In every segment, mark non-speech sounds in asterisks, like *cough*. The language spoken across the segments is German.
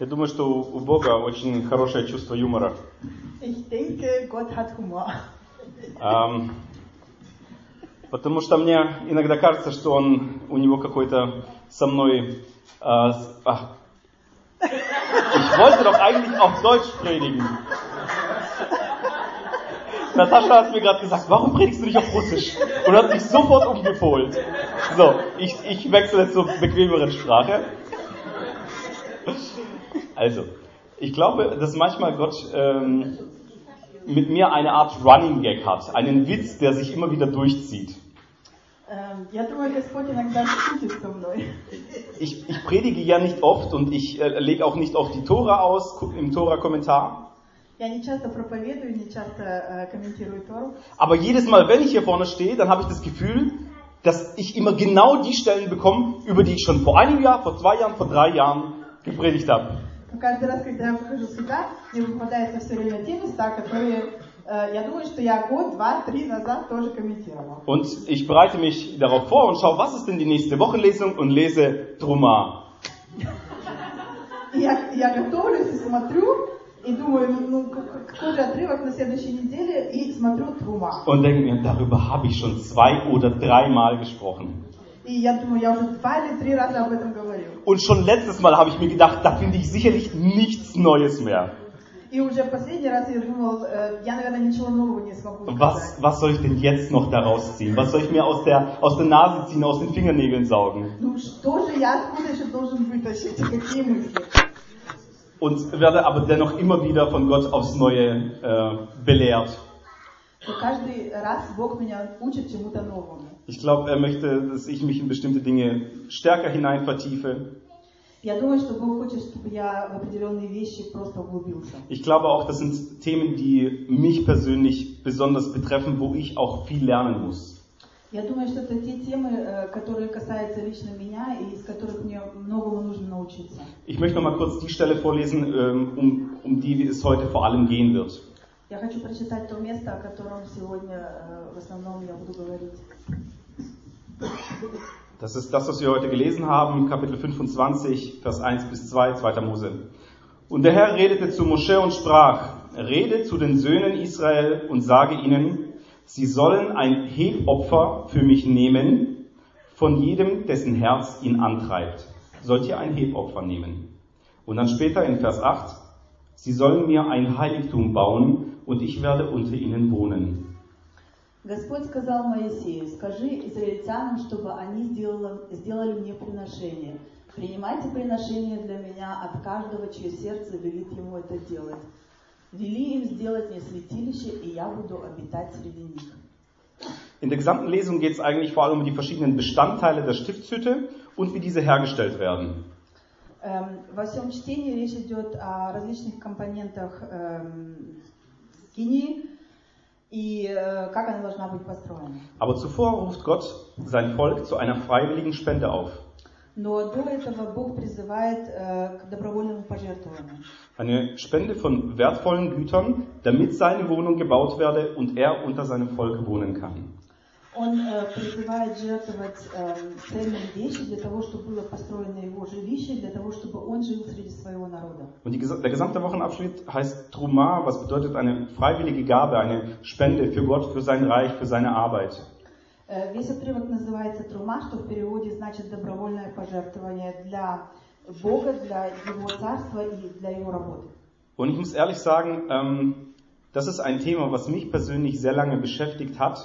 Я думаю, что у Бога очень хорошее чувство юмора. Ich denke, Gott hat Humor. Эм, потому что мне иногда кажется, что он, у него какой-то со мной... Äh, ach, ich wollte doch eigentlich auf Deutsch predigen. Natascha hat mir gerade gesagt, warum predigst du nicht auf Russisch? Und hat sich sofort umgepolt. So, ich, ich wechsle zur bequemeren Sprache. Also, ich glaube, dass manchmal Gott ähm, mit mir eine Art Running Gag hat, einen Witz, der sich immer wieder durchzieht. Ich, ich predige ja nicht oft und ich äh, lege auch nicht oft die Tora aus im Tora-Kommentar. Aber jedes Mal, wenn ich hier vorne stehe, dann habe ich das Gefühl, dass ich immer genau die Stellen bekomme, über die ich schon vor einem Jahr, vor zwei Jahren, vor drei Jahren gepredigt habe. Но каждый раз, когда я выхожу сюда, мне попадаются все время те места, которые э, я думаю, что я год, два, три назад тоже комментировала. Und ich bereite mich darauf vor und schaue, was ist denn die nächste Wochenlesung und lese Truma. Я, я готовлюсь и смотрю, и думаю, ну, ну, как- какой же отрывок на следующей неделе, и смотрю Трума. Und denke mir, darüber habe ich schon zwei oder dreimal gesprochen. Und schon letztes Mal habe ich mir gedacht, da finde ich sicherlich nichts Neues mehr. Was, was soll ich denn jetzt noch daraus ziehen? Was soll ich mir aus der, aus der Nase ziehen, aus den Fingernägeln saugen? Und werde aber dennoch immer wieder von Gott aufs Neue äh, belehrt. Ich glaube, er möchte, dass ich mich in bestimmte Dinge stärker hinein vertiefe. Я думаю, что Бог хочет, чтобы я в определенные вещи просто углубился. Ich glaube auch, das sind Themen, die mich persönlich besonders betreffen, wo ich auch viel lernen muss. Я думаю, что это те темы, э, которые касаются лично меня и из которых мне многому нужно научиться. Ich möchte noch mal kurz die Stelle vorlesen, ähm, um, um die es heute vor allem gehen wird. Я хочу прочитать то место, о котором сегодня э, в основном я буду говорить. Das ist das, was wir heute gelesen haben, Kapitel 25, Vers 1 bis 2, 2. Mose. Und der Herr redete zu Mosche und sprach, rede zu den Söhnen Israel und sage ihnen, sie sollen ein Hebopfer für mich nehmen, von jedem, dessen Herz ihn antreibt. Sollt ihr ein Hebopfer nehmen? Und dann später in Vers 8, sie sollen mir ein Heiligtum bauen und ich werde unter ihnen wohnen. Господь сказал Моисею, скажи израильтянам, чтобы они сделали, сделали мне приношение. Принимайте приношение для меня от каждого, чье сердце велит ему это делать. Вели им сделать мне святилище, и я буду обитать среди них. In der gesamten Lesung geht es eigentlich vor allem um die verschiedenen Bestandteile der Stiftshütte und wie diese hergestellt werden. Эм, во всем чтении речь идет о различных компонентах aber zuvor ruft Gott sein Volk zu einer freiwilligen Spende auf. Eine Spende von wertvollen Gütern, damit seine Wohnung gebaut werde und er unter seinem Volk wohnen kann Он э, призывает жертвовать э, ценные вещи для того, чтобы было построено его жилище, для того, чтобы он жил среди своего народа. Und die, gesa- der gesamte Wochenabschnitt heißt Truma, was bedeutet eine freiwillige Gabe, eine Spende für Gott, für sein Reich, für seine Arbeit. Э, Весь отрывок называется «Трума», что в переводе значит «добровольное пожертвование для Бога, для Его Царства и для Его работы». Und ich muss ehrlich sagen, ähm, das ist ein Thema, was mich persönlich sehr lange beschäftigt hat.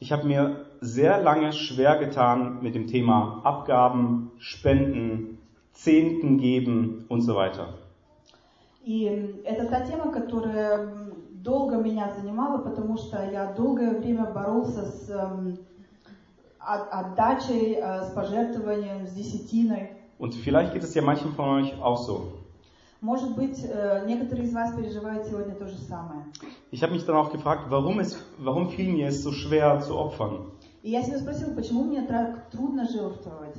Ich habe mir sehr lange schwer getan mit dem Thema Abgaben, Spenden, Zehnten geben und so weiter. И м, это та тема, которая м, долго меня занимала, потому что я долгое время боролся с эм, от- отдачей, э, с пожертвованием, с десятиной. Und vielleicht geht es ja manchen von euch auch so. Может быть, э, некоторые из вас переживают сегодня то же самое. Ich habe mich dann auch gefragt, warum, es, warum fiel mir es so schwer zu opfern? И я себя спросила, почему мне так трудно жертвовать?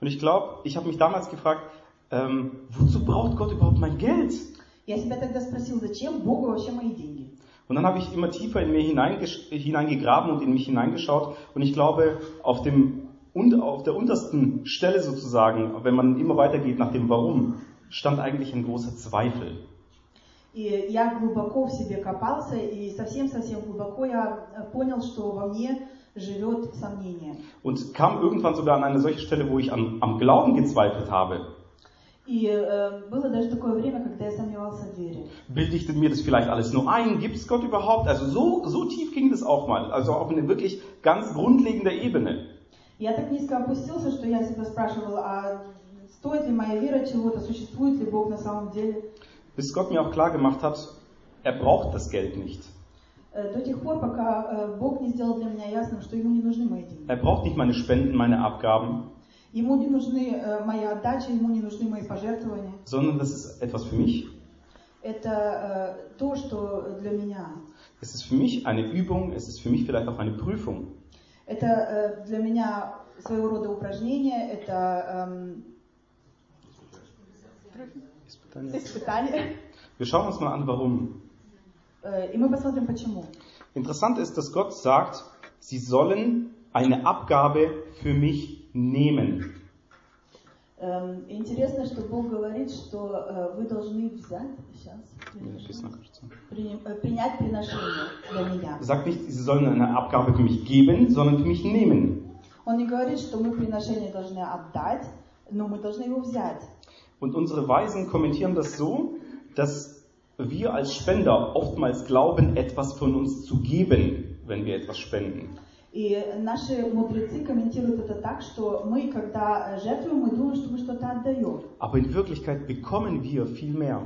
Und ich glaube, ich habe mich damals gefragt, ähm, wozu braucht Gott überhaupt mein Geld? Я себя тогда спросила, зачем Богу вообще мои деньги? Und dann habe ich immer tiefer in mir hineingesch- hineingegraben und in mich hineingeschaut. Und ich glaube, auf, dem, und auf der untersten Stelle sozusagen, wenn man immer weitergeht nach dem Warum, stand eigentlich ein großer Zweifel. И я глубоко в себе копался, и совсем-совсем глубоко я э, понял, что во мне живет сомнение. Und kam irgendwann sogar an eine solche Stelle, wo ich am, am Glauben gezweifelt habe. И э, было даже такое время, когда я сомневался в вере. Bilde ich mir das vielleicht alles nur ein? Gibt es Gott überhaupt? Also so, so tief ging das auch mal. Also auf eine wirklich ganz grundlegende Ebene. Я так низко опустился, что я себя спрашивал, а стоит ли моя вера чего-то, существует ли Бог на самом деле? Bis Gott mir auch klar gemacht hat, er braucht das Geld nicht. Э, До тех пор, пока э, Бог не сделал для меня ясным, что ему не нужны мои деньги. Er braucht nicht meine Spenden, meine Abgaben, Ему не нужны э, мои отдачи, ему не нужны мои пожертвования. sondern das ist etwas für mich. Это то, что для меня. Es ist für mich eine Übung, es ist für mich vielleicht auch eine Prüfung. Это для меня своего рода упражнение, это эм, испытание. Wir schauen uns mal an, warum. Э, И мы посмотрим, почему. Interessant ist, dass Gott sagt, sie sollen eine Abgabe für mich nehmen. Эм, Интересно, что Бог говорит, что э, вы должны взять, сейчас, при- э, принять приношение для меня. Er sagt nicht, sie sollen eine Abgabe für mich geben, sondern für mich nehmen. Он не говорит, что мы приношение должны отдать, но мы должны его взять. Und unsere Weisen kommentieren das so, dass wir als Spender oftmals glauben, etwas von uns zu geben, wenn wir etwas spenden. И наши мудрецы комментируют это так, что мы, когда э, жертвуем, мы думаем, что мы что-то отдаем. Aber in Wirklichkeit bekommen wir viel mehr.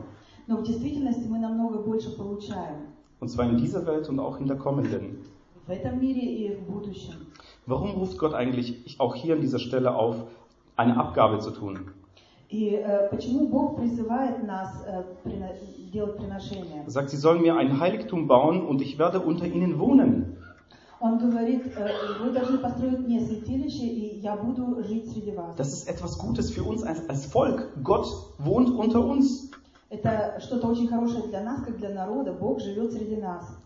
Но в действительности мы намного больше получаем. Und zwar in dieser Welt und auch in der kommenden. В этом мире и в будущем. Warum ruft Gott eigentlich auch hier an dieser Stelle auf, eine Abgabe zu tun? И э, почему Бог призывает нас э, прино- делать приношения? Er sagt, sie sollen mir ein Heiligtum bauen und ich werde unter ihnen wohnen. Он говорит, э, вы должны построить мне святилище, и я буду жить среди вас. Das ist etwas Gutes für uns als, als Volk. Gott wohnt unter uns. Это что-то очень хорошее для нас, как для народа. Бог живет среди нас.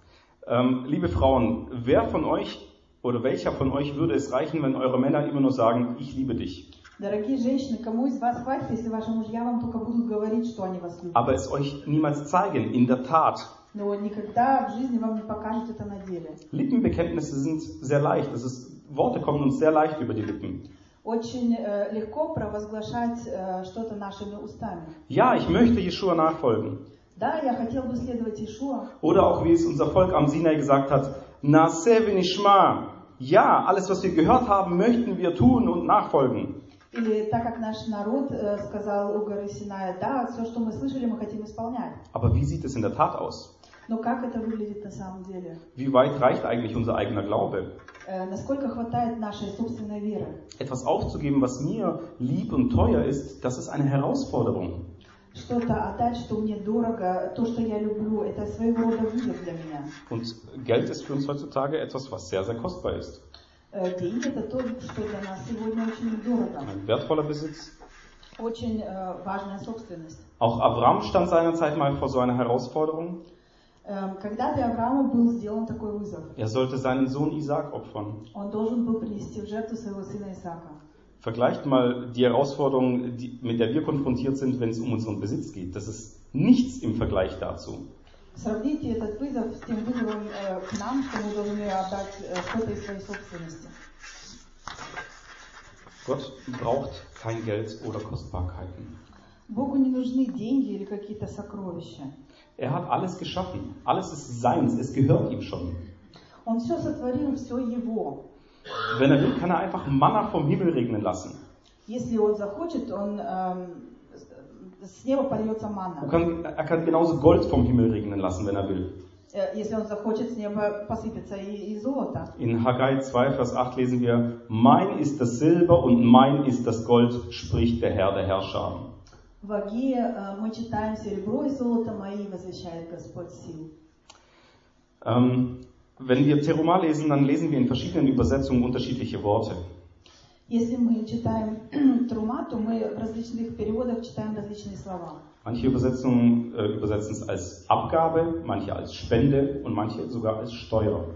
Ähm, liebe Frauen, wer von euch oder welcher von euch würde es reichen, wenn eure Männer immer nur sagen, ich liebe dich, Дорогие женщины, кому из вас хватит, если ваши мужья вам только будут говорить, что они вас любят? aber es euch niemals zeigen, in der Tat? Но никогда в жизни вам не покажут это на деле. Lippenbekenntnisse sind sehr leicht. Das ist, Worte kommen uns sehr leicht über die Lippen. Очень э, легко провозглашать э, что-то нашими устами. Ja, ich möchte Jeschua nachfolgen. Да, я хотел бы следовать Ишуа. Oder auch wie es unser Volk am Sinai gesagt hat, Naseh v'nishma. Ja, alles was wir gehört haben, möchten wir tun und nachfolgen. Или так как наш народ э, сказал у горы Синая, да, все, что мы слышали, мы хотим исполнять. Aber wie sieht es in der Tat aus? Но как это выглядит на самом деле? Wie weit reicht eigentlich unser eigener Glaube? Э, насколько хватает нашей собственной веры? Etwas aufzugeben, was mir lieb und teuer ist, das ist eine Herausforderung. Что-то отдать, что мне дорого, то, что я люблю, это своего рода вызов для меня. Und Geld ist für uns heutzutage etwas, was sehr, sehr kostbar ist. Э, деньги это то, что для нас сегодня очень дорого. Ein wertvoller Besitz. Очень э, важная собственность. Auch Abraham stand seinerzeit mal vor so einer Herausforderung. Эм, Когда-то Аврааму был сделан такой вызов. Er sollte seinen Sohn Isaac opfern. Он должен был принести в жертву своего сына Исаака. Vergleicht mal die Herausforderung, die, mit der wir konfrontiert sind, wenn es um unseren Besitz geht. Das ist nichts im Vergleich dazu. Сравните этот вызов с тем вызовом э, к нам, что мы должны отдать э, что-то из своей собственности. Gott braucht kein Geld oder Kostbarkeiten. Богу не нужны деньги или какие-то сокровища. Er hat alles geschaffen. Alles ist seins. Es gehört ihm schon. Он все сотворил, все его. Wenn er will, kann er einfach Manna vom Himmel regnen lassen. Если он захочет, он эм, с с неба польется Er манна. kann, er kann genauso Gold vom Himmel regnen lassen, wenn er will. Э, Если он захочет, с неба посыпется и, и золото. In Haggai 2, Vers 8 lesen wir, Mein ist das Silber und mein ist das Gold, spricht der Herr der Herrscher. В Агее э, мы читаем «Серебро и золото мои возвещает Господь сил». Ähm, wenn wir Teruma lesen, dann lesen wir in verschiedenen Übersetzungen unterschiedliche Worte. Если мы читаем Трума, то мы в различных переводах читаем различные слова. Manche Übersetzungen äh, übersetzen es als Abgabe, manche als Spende und manche sogar als Steuer.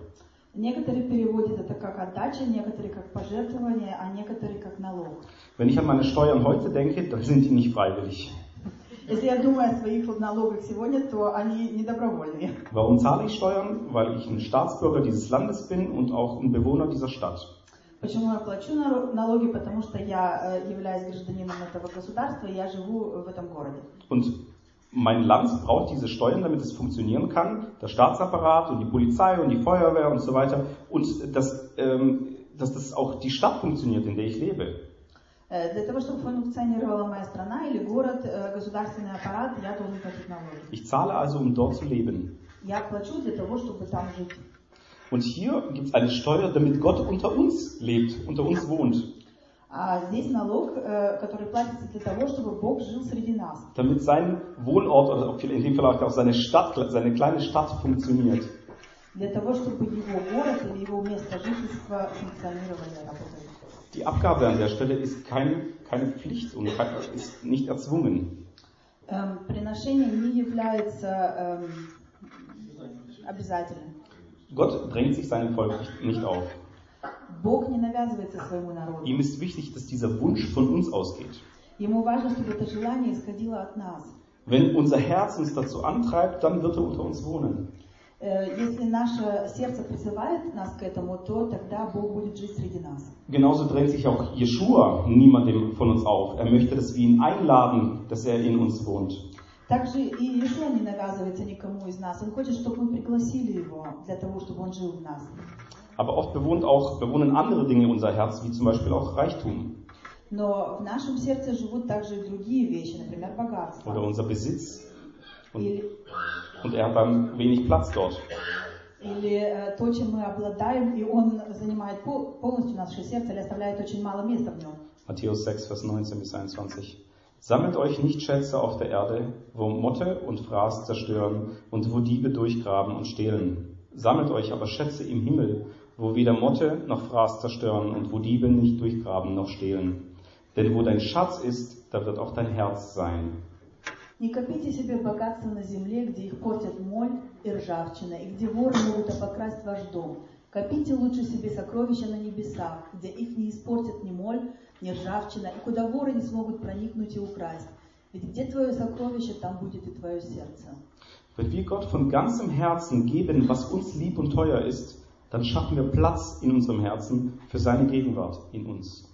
Некоторые переводят это как отдача, некоторые как пожертвование, а некоторые как налог. Wenn ich an meine Steuern heute denke, dann sind die nicht freiwillig. Если я думаю о своих налогах сегодня, то они недобровольные. Warum zahle ich Steuern? Weil ich ein Staatsbürger dieses Landes bin und auch ein Bewohner dieser Stadt. Почему я плачу наро- налоги? Потому что я э, являюсь гражданином этого государства, и я живу в этом городе. Und mein Land braucht diese Steuern, damit es funktionieren kann. Der Staatsapparat und die Polizei und die Feuerwehr und so weiter. Und dass, ähm, dass das auch die Stadt funktioniert, in der ich lebe. Э, Для того, чтобы функционировала моя страна или город, э, государственный аппарат, я должен платить налоги. Ich zahle also, um dort zu leben. Я плачу для того, чтобы там жить. Und hier gibt es eine Steuer, damit Gott unter uns lebt, unter uns wohnt. А здесь налог, э, который платится для того, чтобы Бог жил среди нас. Damit sein Wohnort oder auch in dem Fall auch seine Stadt, seine kleine Stadt funktioniert. Для того, чтобы его город или его место жительства функционировали, работали. Die Abgabe an der Stelle ist kein, keine Pflicht und kein, ist nicht erzwungen. Эм, Приношение не является эм, обязательным. Gott drängt sich seinem Volk nicht auf. Ihm ist wichtig, dass dieser Wunsch von uns ausgeht. Wenn unser Herz uns dazu antreibt, dann wird er unter uns wohnen. Genauso drängt sich auch Jeshua niemandem von uns auf. Er möchte, dass wir ihn einladen, dass er in uns wohnt. Также и Иешуа не навязывается никому из нас. Он хочет, чтобы мы пригласили его для того, чтобы он жил в нас. Aber oft bewohnt auch, bewohnen andere Dinge unser Herz, wie zum Beispiel auch Reichtum Но в нашем сердце живут также и другие вещи, например, богатство. oder unser Besitz. Und, Или, und er hat dann wenig Platz dort. или э, то, чем мы обладаем, и он занимает пол- полностью наше сердце или оставляет очень мало места в нем. Matthäus 6, Vers 19 bis 21. Sammelt euch nicht Schätze auf der Erde, wo Motte und Fraß zerstören und wo Diebe durchgraben und stehlen. Sammelt euch aber Schätze im Himmel, wo weder Motte noch Fraß zerstören und wo Diebe nicht durchgraben noch stehlen. Denn wo dein Schatz ist, da wird auch dein Herz sein. Не копите себе богатства на земле, где их портят моль и ржавчина, и где воры могут обокрасть ваш дом. Копите лучше себе сокровища на небесах, где их не испортят ни моль, ни ржавчина, и куда воры не смогут проникнуть и украсть. Ведь где твое сокровище, там будет и твое сердце. Wenn wir Gott von ganzem Herzen geben, was uns lieb und teuer ist, dann schaffen wir Platz in unserem Herzen für seine Gegenwart in uns.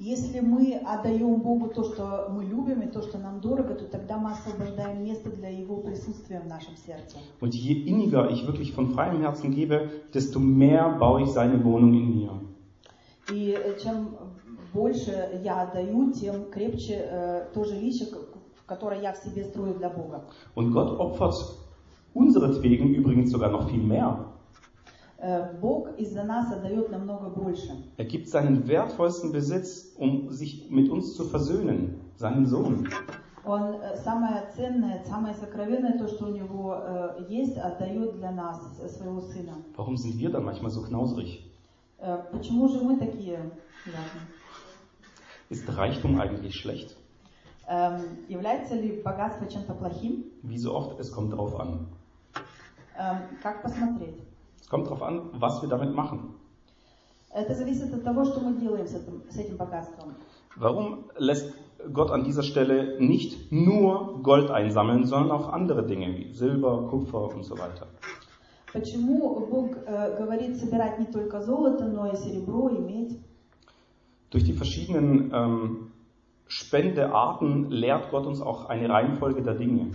Если мы отдаем Богу то, что мы любим, и то, что нам дорого, то тогда мы освобождаем место для Его присутствия в нашем сердце. Und je inniger ich wirklich von freiem Herzen gebe, desto mehr baue ich seine Wohnung in mir. И э, чем больше я отдаю, тем крепче э, то жилище, которое я в себе строю для Бога. Und Gott opfert unseretwegen übrigens sogar noch viel mehr. Э, Бог из-за нас отдает намного больше. Er gibt seinen wertvollsten Besitz, um sich mit uns zu versöhnen, seinen Sohn. Он э, самое ценное, самое сокровенное, то, что у него э, есть, отдает для нас, своего сына. Warum sind wir dann manchmal so knauserig? Э, Почему же мы такие грязные? Ist Reichtum eigentlich schlecht? Эм, Является ли богатство чем-то плохим? Wie so oft, es kommt drauf an. Эм, Как посмотреть? Es kommt drauf an, was wir damit machen. Это зависит от того, что мы делаем с этим, с этим богатством. Warum lässt Gott an dieser Stelle nicht nur Gold einsammeln, sondern auch andere Dinge wie Silber, Kupfer und so weiter? Почему Бог э, говорит собирать не только золото, но и серебро, и медь? Durch die verschiedenen ähm, Spendearten lehrt Gott uns auch eine Reihenfolge der Dinge.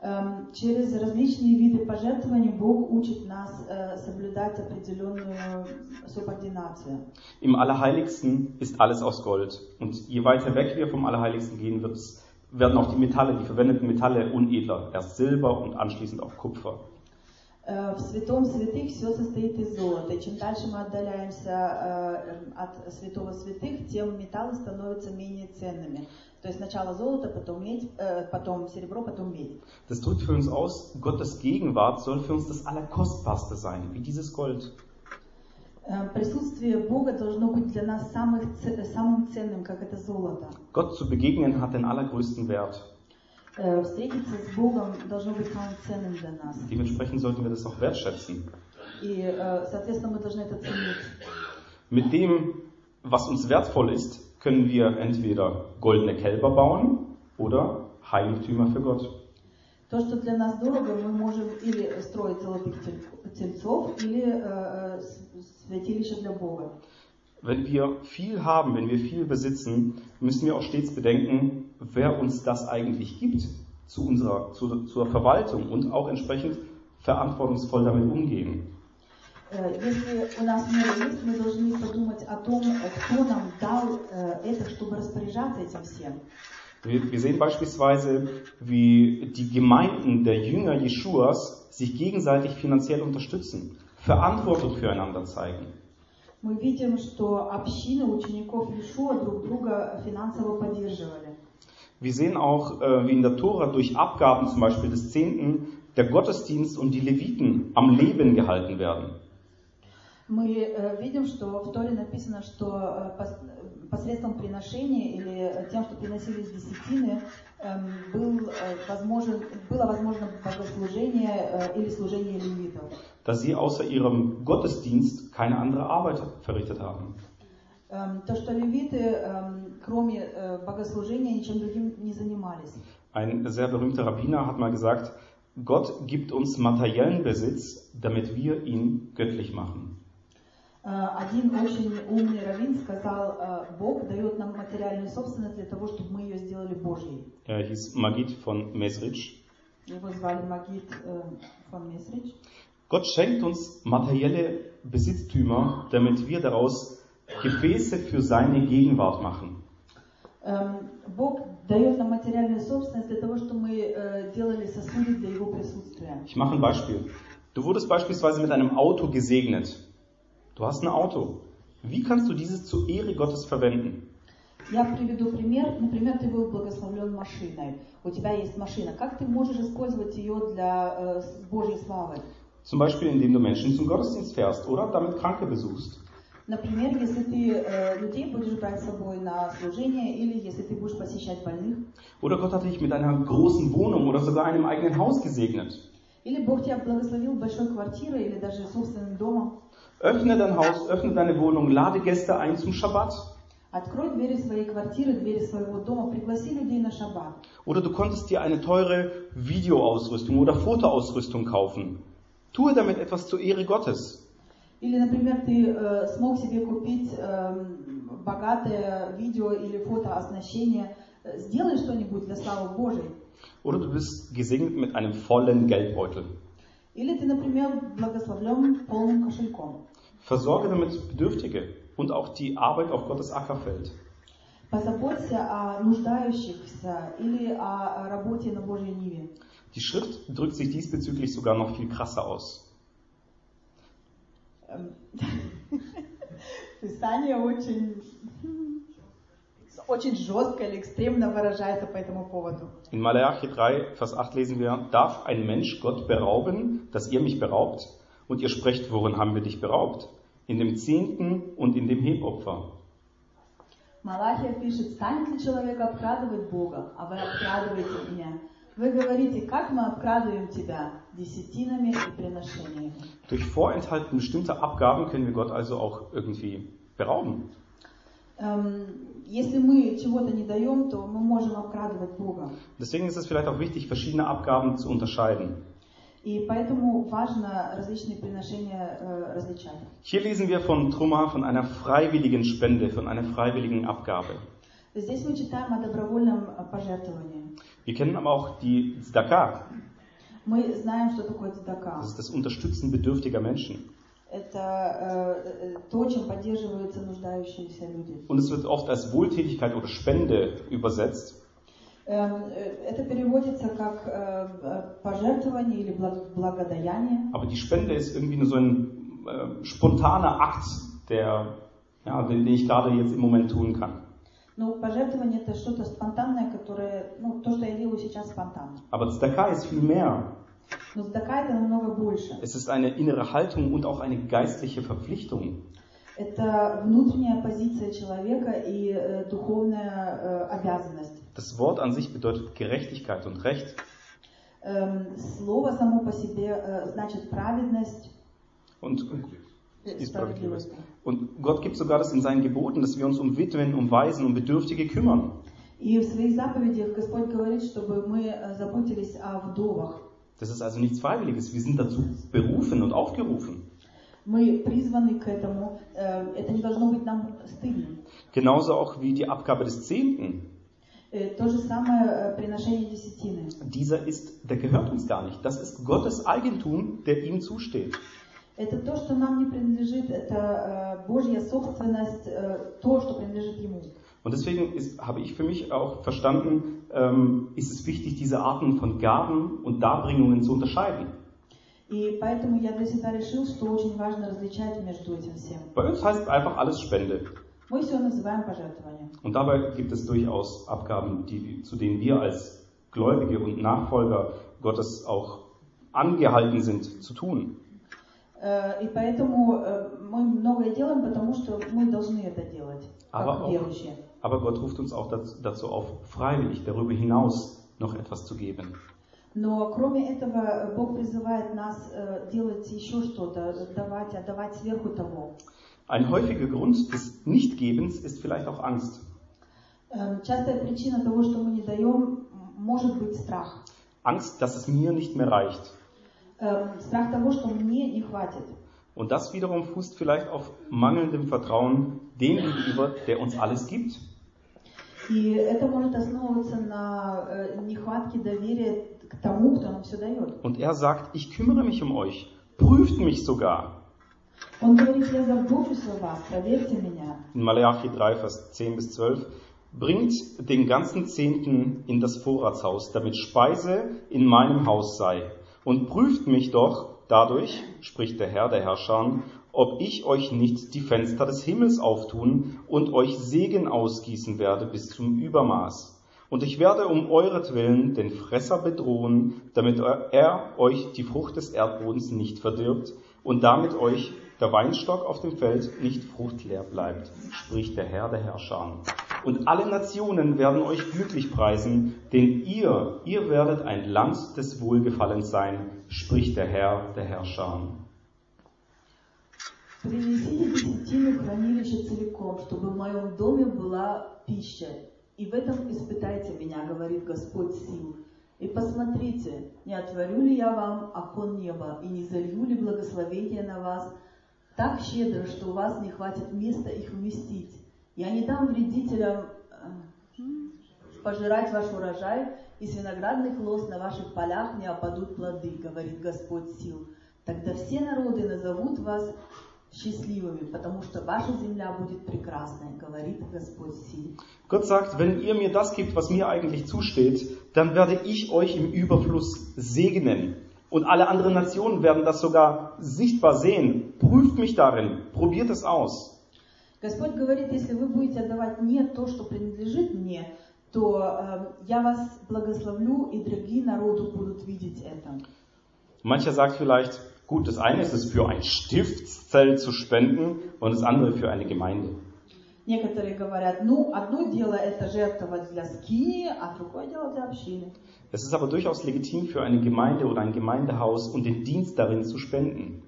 Эм, Через различные виды пожертвований Бог учит нас э, соблюдать определенную субординацию. Im Allerheiligsten ist alles aus Gold. Und je weiter weg wir vom Allerheiligsten gehen, wird's, werden auch die Metalle, die verwendeten Metalle unedler. Erst Silber und anschließend auch Kupfer. Э, В святом святых все состоит из золота. И чем дальше мы отдаляемся э, от святого святых, тем металлы становятся менее ценными. То есть сначала золото, потом медь, э, потом серебро, потом медь. Das drückt für uns aus, Gottes Gegenwart soll für uns das Allerkostbarste sein, wie dieses Gold. Присутствие Бога должно быть для нас самых самым ценным, как это золото. Gott zu begegnen hat den allergrößten Wert. Dementsprechend sollten wir das auch wertschätzen. И, э, соответственно, мы должны это ценить. Mit dem, was uns wertvoll ist, können wir entweder goldene Kälber bauen oder Heiligtümer für Gott. То, что для нас дорого, мы можем или строить золотых тель- тельцов, или э, с- святилище для Бога. Wenn wir viel haben, wenn wir viel besitzen, müssen wir auch stets bedenken, wer uns das eigentlich gibt zu unserer, zu, zur Verwaltung und auch entsprechend verantwortungsvoll damit umgehen. Э, Если у нас мир есть, мы должны подумать о том, э, кто нам дал э, это, чтобы распоряжаться этим всем. Wir, wir sehen beispielsweise, wie die Gemeinden der Jünger Jeschuas sich gegenseitig finanziell unterstützen, Verantwortung füreinander zeigen. Мы видим, что общины учеников Иешуа друг друга финансово поддерживали. Wir sehen auch, äh, wie in der Tora durch Abgaben zum Beispiel des Zehnten der Gottesdienst und die Leviten am Leben gehalten werden. Мы э, видим, что в Торе написано, что э, пос- посредством приношения или э, тем, что приносились десятины, эм, был, э, возможен, было возможно богослужение э, или служение левитов. da sie außer ihrem Gottesdienst keine andere Arbeit verrichtet haben. Эм, То, что левиты, эм, кроме э, богослужения, ничем другим не занимались. Ein sehr berühmter Rabbiner hat mal gesagt, Gott gibt uns materiellen Besitz, damit wir ihn göttlich machen. Э, Один очень умный раввин сказал, э, Бог дает нам материальную собственность для того, чтобы мы ее сделали Божьей. Er hieß Magid von Mesrich. Его звали Магид э, фон Месрич. Gott schenkt uns materielle Besitztümer, damit wir daraus Gefäße für seine Gegenwart machen. Эм, Бог дает нам материальную собственность для того, чтобы мы э, делали сосуды для Его присутствия. Ich mache ein Beispiel. Du wurdest beispielsweise mit einem Auto gesegnet. Du hast ein Auto. Wie kannst du dieses zur Ehre Gottes verwenden? Я приведу пример. Например, ты был благословлен машиной. У тебя есть машина. Как ты можешь использовать ее для э, с Божьей славы? Zum Beispiel, indem du Menschen zum Gottesdienst fährst oder damit Kranke besuchst. Например, если ты э, людей будешь брать с собой на служение или если ты будешь посещать больных. Oder Gott hat dich mit einer großen Wohnung oder sogar einem eigenen Haus gesegnet. Или Бог тебя благословил большой квартирой или даже собственным домом. Öffne dein Haus, öffne deine Wohnung, lade Gäste ein zum Schabbat. Открой двери своей квартиры, двери своего дома, пригласи людей на шаббат. Oder du konntest dir eine teure Videoausrüstung oder Fotoausrüstung kaufen. Tue damit etwas zur Ehre Gottes. Или, например, ты э, смог себе купить эм, богатое видео или фотооснащение. Э, Сделай что-нибудь для славы Божьей. Oder du bist gesegnet mit einem vollen Geldbeutel. Или ты, например, благословлен полным кошельком. Versorge damit Bedürftige und auch die Arbeit auf Gottes Ackerfeld. Позаботься о нуждающихся или о работе на Божьей Ниве. Die Schrift drückt sich diesbezüglich sogar noch viel krasser aus. Эм, *laughs* Писание очень, очень жестко или экстремно выражается по этому поводу. In Malachi 3, Vers 8 lesen wir, darf ein Mensch Gott berauben, dass ihr mich beraubt? Und ihr sprecht, worin haben wir dich beraubt? In dem Zehnten und in dem Hebopfer. Малахия пишет, станет ли человек обкрадывать Бога, а вы обкрадываете меня. Вы говорите, как мы обкрадываем тебя десятинами и приношениями. Durch Vorenthalten bestimmter Abgaben können wir Gott also auch irgendwie berauben. Эм, если мы чего-то не даем, то мы можем обкрадывать Бога. Deswegen ist es vielleicht auch wichtig, verschiedene Abgaben zu unterscheiden. И поэтому важно различные приношения э, различать. Hier lesen wir von Trumma, von einer freiwilligen Spende, von einer freiwilligen Abgabe. Здесь мы читаем о добровольном э, пожертвовании. Wir kennen aber auch die Zdaka, Мы знаем, что такое цдака. das ist das Unterstützen bedürftiger Menschen. Это э, э, то, чем поддерживаются нуждающиеся люди. Und es wird oft als Wohltätigkeit oder Spende übersetzt. Эм, э, Это переводится как э, э, пожертвование или благ- благодаяние. Aber die Spende ist irgendwie nur so ein äh, spontaner Akt, der, ja, den, den ich gerade jetzt im Moment tun kann. Но пожертвование это что-то спонтанное, которое, ну, то, что я делаю сейчас спонтанно. Aber Zdaka ist viel mehr. Но цдака это намного больше. Es ist eine innere Haltung und auch eine geistliche Verpflichtung. Это внутренняя позиция человека и э, духовная э, обязанность. Das Wort an sich bedeutet Gerechtigkeit und Recht. Эм, Слово само по себе э, значит праведность, Und, и справедливость. справедливость. Und Gott gibt sogar das in seinen Geboten, dass wir uns um Witwen, um Waisen, um Bedürftige kümmern. И в своих заповедях Господь говорит, чтобы мы э, заботились о вдовах. Das ist also nichts Freiwilliges. Wir sind dazu berufen und aufgerufen. Мы призваны к этому. Э, Это не должно быть нам стыдно. Genauso auch wie die Abgabe des Zehnten. Э, То же самое э, приношение десятины. Dieser ist, der gehört uns gar nicht. Das ist Gottes Eigentum, der ihm zusteht. Это то, что нам не принадлежит, это э, Божья собственность, э, то, что принадлежит Ему. Und deswegen ist, habe ich für mich auch verstanden, ähm, ist es wichtig, diese Arten von Gaben und Darbringungen zu unterscheiden. И поэтому я для себя решил, что очень важно различать между этим всем. Bei uns heißt einfach alles Spende. Мы все называем пожертвованием. Und dabei gibt es durchaus Abgaben, die, zu denen wir als Gläubige und Nachfolger Gottes auch angehalten sind zu tun. Э, И поэтому э, мы многое делаем, потому что мы должны это делать, Aber как auch, верующие. aber Gott ruft uns auch dazu, auf, freiwillig darüber hinaus noch etwas zu geben. Но кроме этого, э, Бог призывает нас делать еще что-то, давать, отдавать сверху того. Ein häufiger Grund des Nichtgebens ist vielleicht auch Angst. Частая причина того, что мы не даем, может быть страх. Angst, dass es mir nicht mehr reicht. Und das wiederum fußt vielleicht auf mangelndem Vertrauen dem gegenüber, der uns alles gibt. И это может основываться на э, нехватке доверия к тому, кто нам все дает. Und er sagt, ich kümmere mich um euch, prüft mich sogar. Он говорит, я забочусь о вас, проверьте меня. In Malachi 3, Vers 10 bis 12, bringt den ganzen Zehnten in das Vorratshaus, damit Speise in meinem Haus sei. Und prüft mich doch dadurch, spricht der Herr der Herrscher, ob ich euch nicht die Fenster des Himmels auftun und euch Segen ausgießen werde bis zum Übermaß. Und ich werde um euretwillen den Fresser bedrohen, damit er euch die Frucht des Erdbodens nicht verdirbt und damit euch der Weinstock auf dem Feld nicht fruchtleer bleibt, spricht der Herr der Herrscher. Und alle Nationen werden euch glücklich preisen, denn ihr, ihr werdet ein Land des Wohlgefallens sein, spricht der Herr der Herrscher. Принесите десятину в хранилище целиком, чтобы в моем доме была пища. И в этом испытайте меня, говорит Господь сил. И посмотрите, не отворю ли я вам окон неба, и не залью ли благословение на вас так щедро, что у вас не хватит места их вместить. Я не дам вредителям э, пожирать ваш урожай, и с виноградных лоз на ваших полях не опадут плоды, говорит Господь сил. Тогда все народы назовут вас счастливыми, потому что ваша земля будет прекрасной, говорит Господь сил. Gott sagt, wenn ihr mir das gibt, was mir eigentlich zusteht, dann werde ich euch im Überfluss segnen. Und alle anderen Nationen werden das sogar sichtbar sehen. Prüft mich darin, probiert es aus. Господь говорит, если вы будете отдавать мне то, что принадлежит мне, то э, я вас благословлю, и другие народы будут видеть это. Mancher sagt vielleicht, gut, das eine ist es für ein Stiftszelt zu spenden und das andere für eine Gemeinde. Некоторые говорят, ну, одно дело это жертвовать для скини, а другое дело для общины. Es ist aber durchaus legitim für eine Gemeinde oder ein Gemeindehaus und den Dienst darin zu spenden.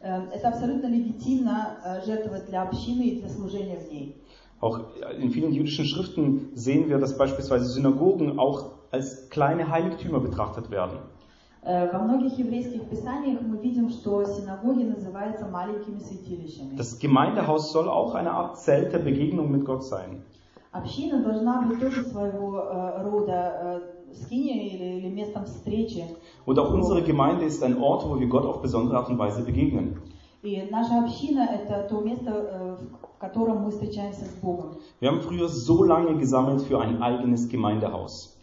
Э, Это абсолютно легитимно э, жертвовать для общины и для служения в ней. Auch in vielen jüdischen Schriften sehen wir, dass beispielsweise Synagogen auch als kleine Heiligtümer betrachtet werden. Э, Во многих еврейских писаниях мы видим, что синагоги называются маленькими святилищами. Das Gemeindehaus soll auch eine Art Zelt der Begegnung mit Gott sein. Община должна быть тоже своего э, рода э, скинией или, или местом встречи. Und auch unsere Gemeinde ist ein Ort, wo wir Gott auf besondere Art und Weise begegnen. И наша община – это то место, э, в котором мы встречаемся с Богом. Wir haben früher so lange gesammelt für ein eigenes Gemeindehaus.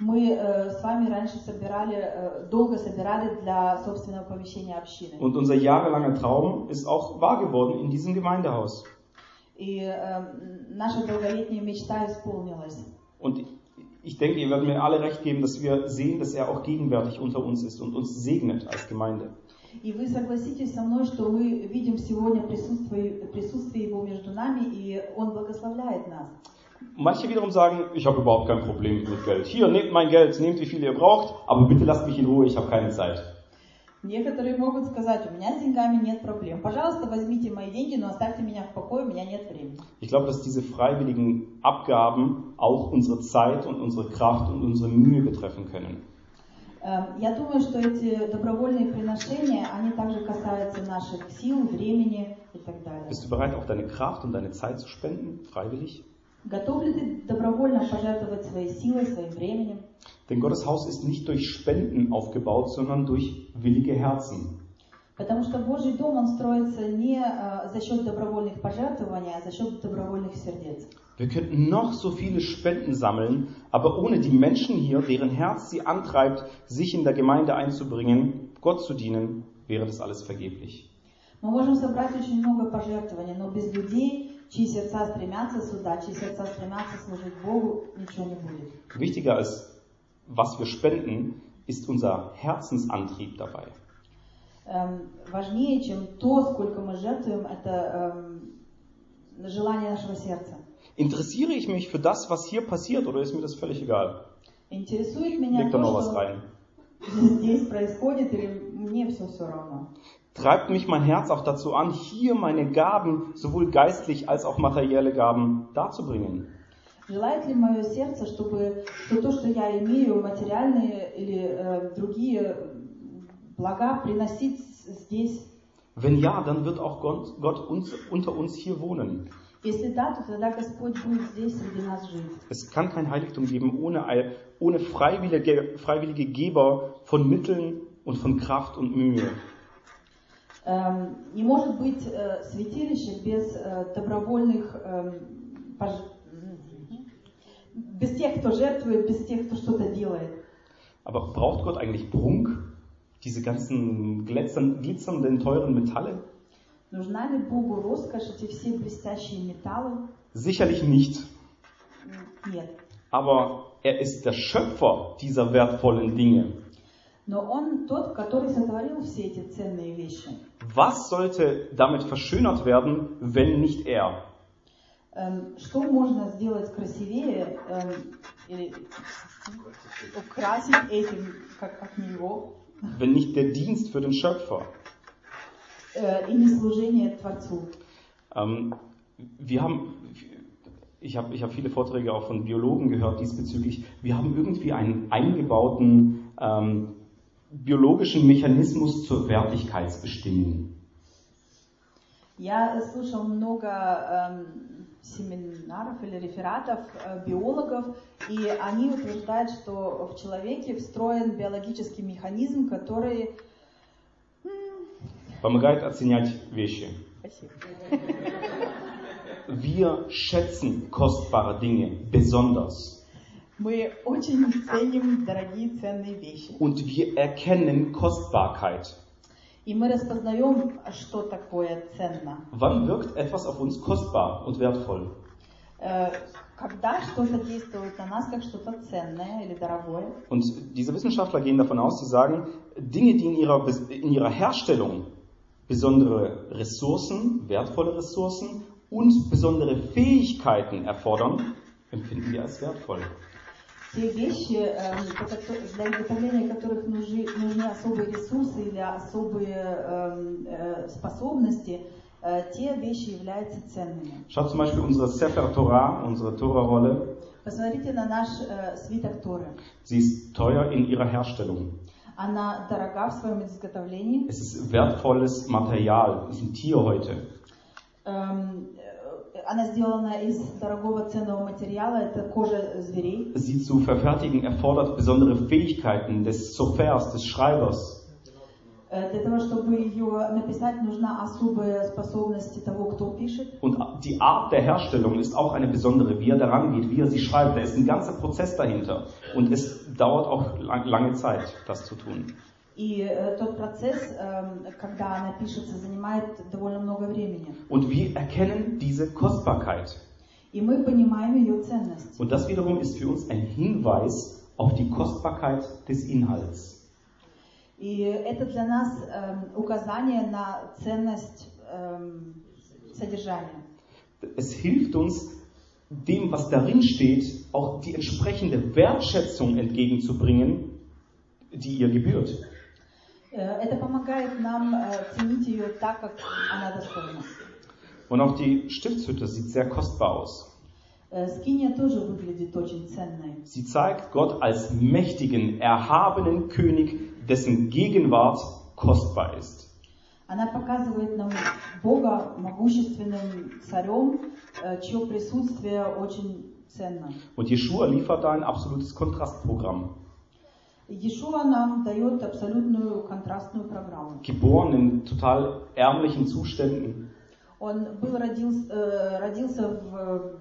Мы э, с вами раньше собирали, э, долго собирали для собственного помещения общины. Und unser jahrelanger Traum ist auch wahr geworden in diesem Gemeindehaus. И э, наша долголетняя мечта исполнилась. Und ich denke, ihr werdet mir alle recht geben, dass wir sehen, dass er auch gegenwärtig unter uns ist und uns segnet als Gemeinde. И вы согласитесь со мной, что мы видим сегодня присутствие, присутствие Его между нами, и Он благословляет нас. Manche wiederum sagen, ich habe überhaupt kein Problem mit Geld. Hier, nehmt mein Geld, nehmt wie viel ihr braucht, aber bitte lasst mich in Ruhe, ich habe keine Zeit. Некоторые могут сказать, у меня с деньгами нет проблем. Пожалуйста, возьмите мои деньги, но оставьте меня в покое, у меня нет времени. Ich glaube, dass diese freiwilligen Abgaben auch unsere Zeit und unsere Kraft und unsere Mühe betreffen können. Эм, Я думаю, что эти добровольные приношения, они также касаются наших сил, времени и так далее. Bist du bereit, auch deine Kraft und deine Zeit zu spenden, freiwillig? Готов ли ты добровольно пожертвовать своей силой, своим временем? Denn Gottes Haus ist nicht durch Spenden aufgebaut, sondern durch willige Herzen. Потому что Божий дом, он строится не э, за счет добровольных пожертвований, а за счет добровольных сердец. Wir könnten noch so viele Spenden sammeln, aber ohne die Menschen hier, deren Herz sie antreibt, sich in der Gemeinde einzubringen, Gott zu dienen, wäre das alles vergeblich. Мы можем собрать очень много пожертвований, но без людей, чьи сердца стремятся сюда, чьи сердца стремятся служить Богу, ничего не будет. Wichtiger als was wir spenden, ist unser Herzensantrieb dabei. Эм, важнее, чем то, сколько мы жертвуем, это эм, желание нашего сердца. Interessiere ich mich für das, was hier passiert, oder ist mir das völlig egal? Интересует меня Leg da noch то, was что rein. здесь происходит, или мне все все равно. Treibt mich mein Herz auch dazu an, hier meine Gaben, sowohl geistlich als auch materielle Gaben, darzubringen. Желает ли мое сердце, чтобы что то, что я имею, материальные или э, другие блага, приносить здесь? Wenn ja, dann wird auch Gott, Gott uns, unter uns hier wohnen. Если да, то тогда Господь будет здесь среди нас жить. Es kann kein Heiligtum geben ohne, ein- ohne freiwillige, freiwillige Geber von Mitteln und von Kraft und Mühe. Эм, не может быть э, святилище без э, добровольных, эм, пож- м, без тех, кто жертвует, без тех, кто что-то делает. Aber braucht Gott eigentlich Prunk? Diese ganzen glitzern, glitzernden, teuren Metalle? Нужна ли Богу роскошь, эти все блестящие металлы? Sicherlich nicht. М, Нет. Aber er ist der Schöpfer dieser wertvollen Dinge. Но Он тот, который сотворил все эти ценные вещи. Was sollte damit verschönert werden, wenn nicht er? Эм, Что можно сделать красивее эм, или украсить этим, как, как не его, Wenn nicht der Dienst für den Schöpfer? э, и не служение Творцу? Ähm, wir haben, ich habe ich hab viele Vorträge auch von Biologen gehört diesbezüglich. Wir haben irgendwie einen eingebauten ähm, biologischen Mechanismus zur Wertigkeitsbestimmung. Я слушал много эм, семинаров или рефератов э, биологов, и они утверждают, что в человеке встроен биологический механизм, который... Помогает оценять вещи. Спасибо. *laughs* Wir schätzen kostbare Dinge besonders. Und wir erkennen Kostbarkeit. И мы распознаем, что такое ценно. Wann wirkt etwas auf uns kostbar und wertvoll? Э, Когда что-то действует на нас как что-то ценное или дорогое. Und diese Wissenschaftler gehen davon aus, sie sagen, Dinge, die in ihrer, Bes- in ihrer Herstellung besondere Ressourcen, wertvolle Ressourcen und besondere Fähigkeiten erfordern, empfinden wir als wertvoll. Те вещи, эм, по кото- для изготовления которых нужны, нужны особые ресурсы или особые эм, э, способности, э, те вещи являются ценными. Schaut zum Beispiel unsere Sefer Torah, unsere Torah-Rolle. Посмотрите на наш э, свиток Торы. Sie ist teuer in ihrer Herstellung. Она дорога в своем изготовлении. Es ist wertvolles Material, es sind Tierhäute. Эм, э, Она сделана из дорогого ценного материала, это кожа зверей. Sie zu verfertigen erfordert besondere Fähigkeiten des Sofers, des Schreibers. Э, Для того, чтобы ее написать, нужна особая способность того, кто пишет. Und die Art der Herstellung ist auch eine besondere, wie er daran geht, wie er sie schreibt. Da ist ein ganzer Prozess dahinter. Und es dauert auch lang, lange Zeit, das zu tun. И э, тот процесс, эм, когда она пишется, занимает довольно много времени. Und wir erkennen diese Kostbarkeit. И мы понимаем ее ценность. Und das wiederum ist für uns ein Hinweis auf die Kostbarkeit des Inhalts. И это для нас эм, указание на ценность эм, содержания. Es hilft uns, dem, was darin steht, auch die entsprechende Wertschätzung entgegenzubringen, die ihr gebührt. Und auch die Stiftshütte sieht sehr kostbar aus. Э, Скиния тоже выглядит очень ценной. Sie zeigt Gott als mächtigen, erhabenen König, dessen Gegenwart kostbar ist. Она показывает нам Бога могущественным царем, э, чье присутствие очень ценно. Und Jeschua liefert da ein absolutes Kontrastprogramm. Иешуа нам дает абсолютную контрастную программу. Geboren in total ärmlichen Zuständen, Он был родился, э, родился в э,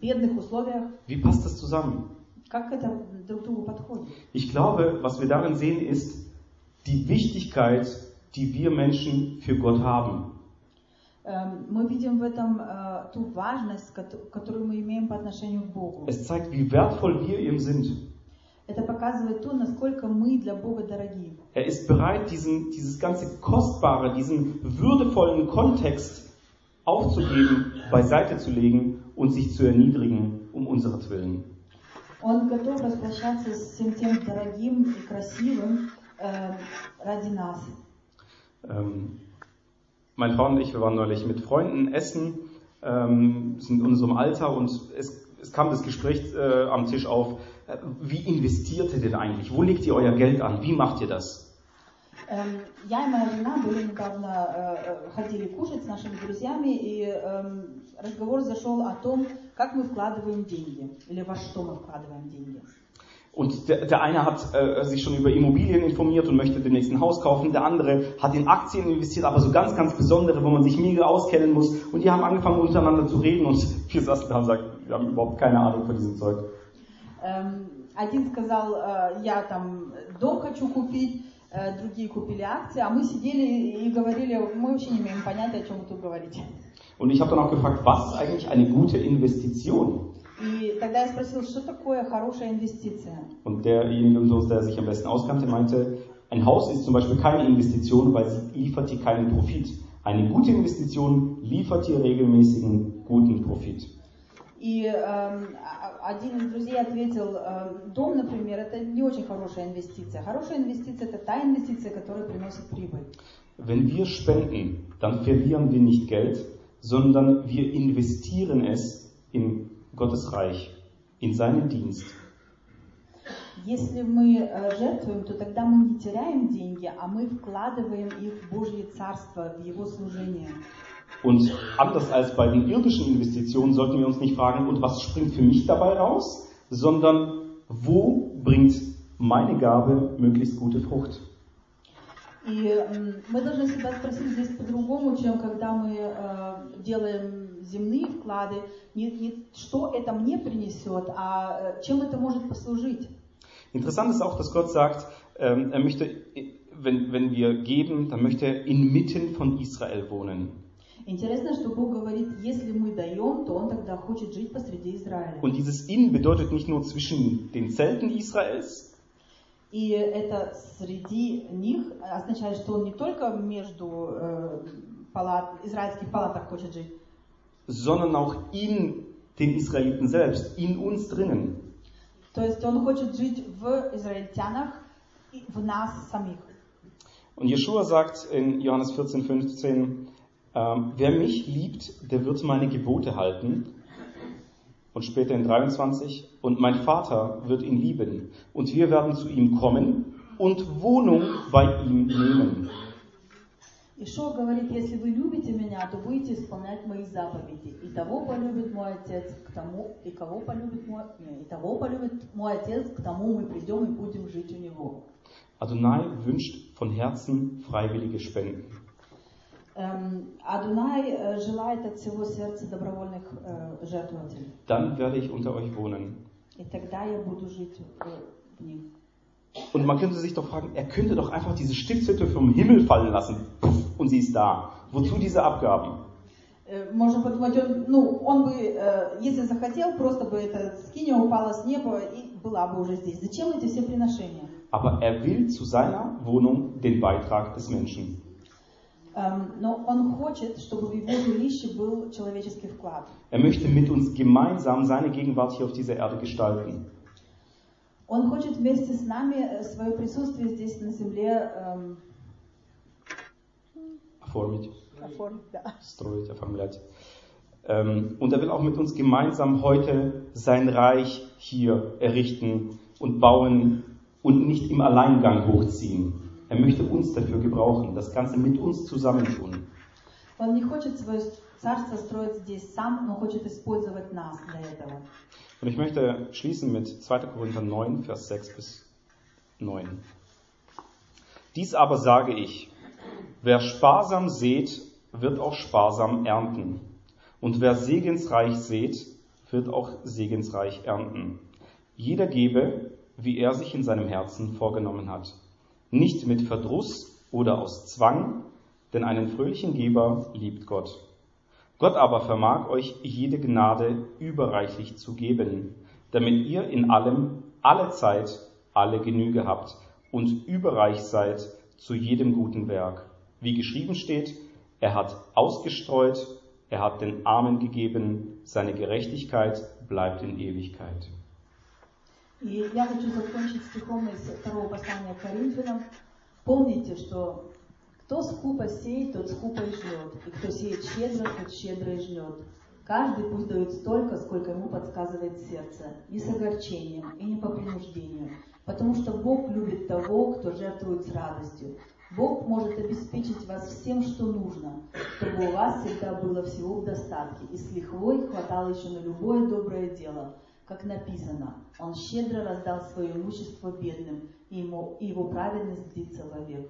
бедных условиях. Wie passt das zusammen? Как это друг другу подходит? Ich glaube, was wir darin sehen, ist die Wichtigkeit, die wir Menschen für Gott haben. Эм, Мы видим в этом э, ту важность, кото- которую мы имеем по отношению к Богу. Es zeigt, wie wertvoll wir ihm sind. Er ist bereit, diesen, dieses ganze Kostbare, diesen würdevollen Kontext aufzugeben, beiseite zu legen und sich zu erniedrigen um unseretwillen. Он готов распрощаться с всем тем дорогим и красивым э, ради нас. Ähm, meine Frau und ich, wir waren neulich mit Freunden essen, ähm, sind in unserem Alter und es, es kam das Gespräch äh, am Tisch auf, äh, wie investiert ihr denn eigentlich? Wo legt ihr euer Geld an? Wie macht ihr das? Эм, Я и моя жена были недавно, э, э, ходили кушать с нашими друзьями, и эм, разговор зашел о том, как мы вкладываем деньги, или во что мы вкладываем деньги. Und der, der eine hat äh, sich schon über Immobilien informiert und möchte demnächst ein Haus kaufen. Der andere hat in Aktien investiert, aber so ganz, ganz besondere, wo man sich mega auskennen muss. Und die haben angefangen untereinander zu reden und *laughs* wir saßen da und sagten, wir haben überhaupt keine Ahnung von diesem Zeug. Эм, Один сказал, э, я там дом хочу купить, э, другие купили акции, а мы сидели и говорили, мы вообще не имеем понятия, о чем вы тут говорите. Und ich habe dann auch gefragt, was ist eigentlich eine gute Investition? И тогда я спросила, что такое хорошая инвестиция? Und derjenige unter uns, der sich am besten auskannte, meinte, ein Haus ist zum Beispiel keine Investition, weil sie liefert dir keinen Profit. Eine gute Investition liefert dir regelmäßigen guten Profit. И а- один из друзей ответил, эм, дом, например, это не очень хорошая инвестиция. Хорошая инвестиция это та инвестиция, которая приносит прибыль. Wenn wir spenden, dann verlieren wir nicht Geld, sondern wir investieren es in Gottes Reich, in seinen Dienst. Если мы э, жертвуем, то тогда мы не теряем деньги, а мы вкладываем их в Божье Царство, в Его служение. Und anders als bei den irdischen Investitionen sollten wir uns nicht fragen, und was springt für mich dabei raus, sondern wo bringt meine Gabe möglichst gute Frucht. И м, мы должны себя спросить здесь по-другому, чем когда мы э, делаем земные вклады, не, не что это мне принесет, а э, чем это может послужить. Interessant ist auch, dass Gott sagt, ähm, er möchte, wenn, wenn wir geben, dann möchte er inmitten von Israel wohnen. Интересно, что Бог говорит, если мы даем, то Он тогда хочет жить посреди Израиля. Und dieses in bedeutet nicht nur zwischen den Zelten Israels, И это среди них означает, что Он не только между э, палат, израильских палатах хочет жить, sondern auch in den Israeliten selbst, in uns drinnen. то есть Он хочет жить в израильтянах в нас самих. Und Jeschua sagt in Johannes 14, 15, ähm, wer mich liebt, der wird meine Gebote halten. Und später in 23, und mein Vater wird ihn lieben. Und wir werden zu ihm kommen und Wohnung bei ihm nehmen. Ишо говорит, если вы любите меня, то будете исполнять мои заповеди. И того полюбит мой отец к тому, и кого полюбит мой, не, и того полюбит мой отец, к тому мы придем и будем жить у него. Adonai wünscht von Herzen freiwillige Spenden. Dann werde ich unter euch wohnen. И тогда я буду жить э, в них. Und man könnte sich doch fragen, er könnte doch einfach diese Stiftshütte vom Himmel fallen lassen. Puff, und sie ist da. Wozu diese Abgaben? Э, Можно подумать, он, ну, он бы, э, если захотел, просто бы эта скиния упала с неба и была бы уже здесь. Зачем эти все приношения? Aber er will zu seiner Wohnung den Beitrag des Menschen. Er möchte mit uns gemeinsam seine Gegenwart hier auf dieser Erde gestalten. Он хочет вместе с нами э, свое присутствие здесь на земле эм, оформить, Оформить, да. строить, оформлять. Ähm, und er will auch mit uns gemeinsam heute sein Reich hier errichten und bauen und nicht im Alleingang hochziehen. Er möchte uns dafür gebrauchen, das Ganze mit uns zusammentun. Он не хочет свое царство строить здесь сам, но хочет использовать нас для этого. Und ich möchte schließen mit 2. Korinther 9, Vers 6 bis 9. Dies aber sage ich, wer sparsam sät, wird auch sparsam ernten. Und wer segensreich sät, wird auch segensreich ernten. Jeder gebe, wie er sich in seinem Herzen vorgenommen hat. Nicht mit Verdruss oder aus Zwang, denn einen fröhlichen Geber liebt Gott. Gott aber vermag euch jede Gnade überreichlich zu geben, damit ihr in allem, alle Zeit, alle Genüge habt und überreich seid zu jedem guten Werk. Wie geschrieben steht, er hat ausgestreut, er hat den Armen gegeben, seine Gerechtigkeit bleibt in Ewigkeit. И я хочу закончить стихом из второго послания Коринфянам. Помните, что кто скупо сеет, тот скупо и жнет, и кто сеет щедро, тот щедро и жнет. Каждый пусть дает столько, сколько ему подсказывает сердце, не с огорчением и не по принуждению, потому что Бог любит того, кто жертвует с радостью. Бог может обеспечить вас всем, что нужно, чтобы у вас всегда было всего в достатке, и с лихвой хватало еще на любое доброе дело. Как написано, Он щедро раздал свое имущество бедным, и, его праведность длится вовек.